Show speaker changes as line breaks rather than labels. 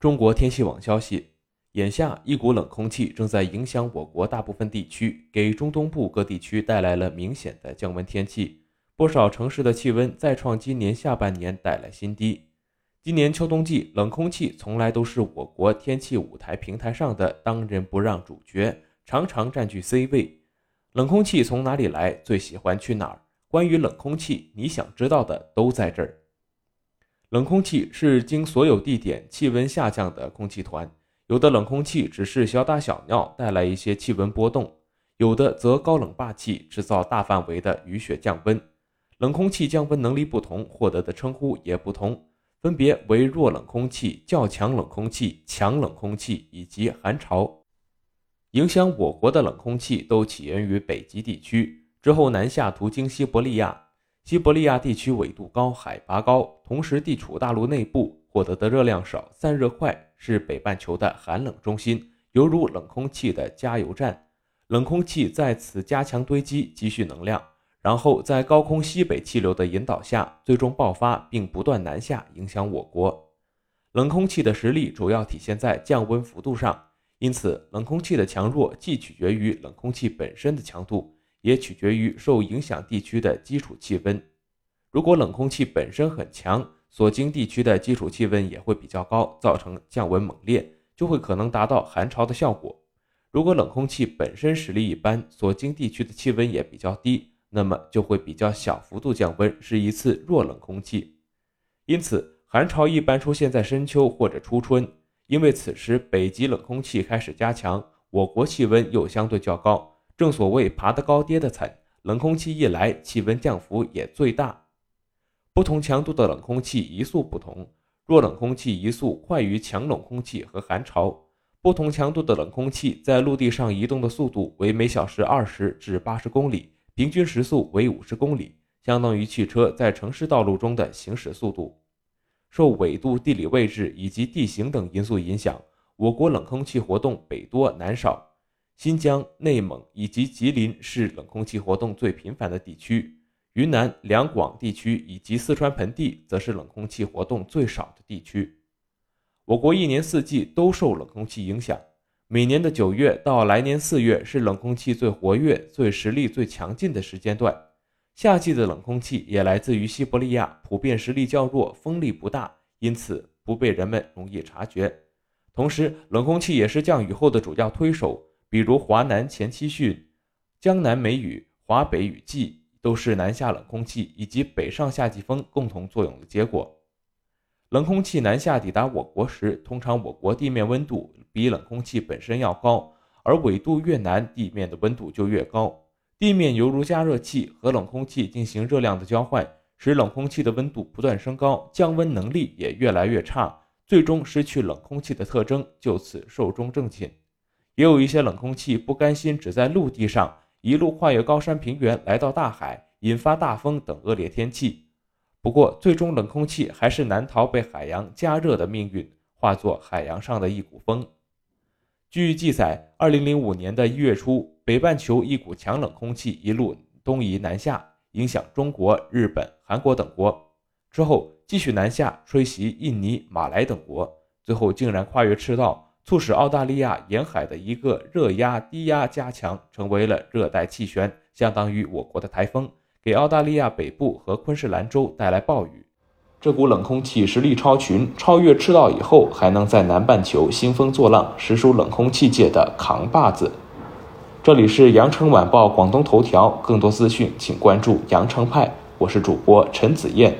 中国天气网消息，眼下一股冷空气正在影响我国大部分地区，给中东部各地区带来了明显的降温天气。不少城市的气温再创今年下半年带来新低。今年秋冬季，冷空气从来都是我国天气舞台平台上的当仁不让主角，常常占据 C 位。冷空气从哪里来？最喜欢去哪儿？关于冷空气，你想知道的都在这儿。冷空气是经所有地点气温下降的空气团，有的冷空气只是小打小闹，带来一些气温波动；有的则高冷霸气，制造大范围的雨雪降温。冷空气降温能力不同，获得的称呼也不同，分别为弱冷空气、较强冷空气、强冷空气以及寒潮。影响我国的冷空气都起源于北极地区，之后南下途经西伯利亚。西伯利亚地区纬度高，海拔高，同时地处大陆内部，获得的热量少，散热快，是北半球的寒冷中心，犹如冷空气的加油站。冷空气在此加强堆积，积蓄能量，然后在高空西北气流的引导下，最终爆发，并不断南下，影响我国。冷空气的实力主要体现在降温幅度上，因此冷空气的强弱既取决于冷空气本身的强度。也取决于受影响地区的基础气温。如果冷空气本身很强，所经地区的基础气温也会比较高，造成降温猛烈，就会可能达到寒潮的效果。如果冷空气本身实力一般，所经地区的气温也比较低，那么就会比较小幅度降温，是一次弱冷空气。因此，寒潮一般出现在深秋或者初春，因为此时北极冷空气开始加强，我国气温又相对较高。正所谓爬得高跌得惨，冷空气一来，气温降幅也最大。不同强度的冷空气移速不同，弱冷空气移速快于强冷空气和寒潮。不同强度的冷空气在陆地上移动的速度为每小时二十至八十公里，平均时速为五十公里，相当于汽车在城市道路中的行驶速度。受纬度、地理位置以及地形等因素影响，我国冷空气活动北多南少。新疆、内蒙以及吉林是冷空气活动最频繁的地区，云南、两广地区以及四川盆地则是冷空气活动最少的地区。我国一年四季都受冷空气影响，每年的九月到来年四月是冷空气最活跃、最实力最强劲的时间段。夏季的冷空气也来自于西伯利亚，普遍实力较弱，风力不大，因此不被人们容易察觉。同时，冷空气也是降雨后的主要推手。比如华南前期汛、江南梅雨、华北雨季，都是南下冷空气以及北上夏季风共同作用的结果。冷空气南下抵达我国时，通常我国地面温度比冷空气本身要高，而纬度越南，地面的温度就越高。地面犹如加热器，和冷空气进行热量的交换，使冷空气的温度不断升高，降温能力也越来越差，最终失去冷空气的特征，就此寿终正寝。也有一些冷空气不甘心只在陆地上，一路跨越高山平原来到大海，引发大风等恶劣天气。不过，最终冷空气还是难逃被海洋加热的命运，化作海洋上的一股风。据记载，二零零五年的一月初，北半球一股强冷空气一路东移南下，影响中国、日本、韩国等国，之后继续南下，吹袭印尼、马来等国，最后竟然跨越赤道。促使澳大利亚沿海的一个热压低压加强，成为了热带气旋，相当于我国的台风，给澳大利亚北部和昆士兰州带来暴雨。这股冷空气实力超群，超越赤道以后，还能在南半球兴风作浪，实属冷空气界的扛把子。这里是羊城晚报广东头条，更多资讯请关注羊城派，我是主播陈子燕。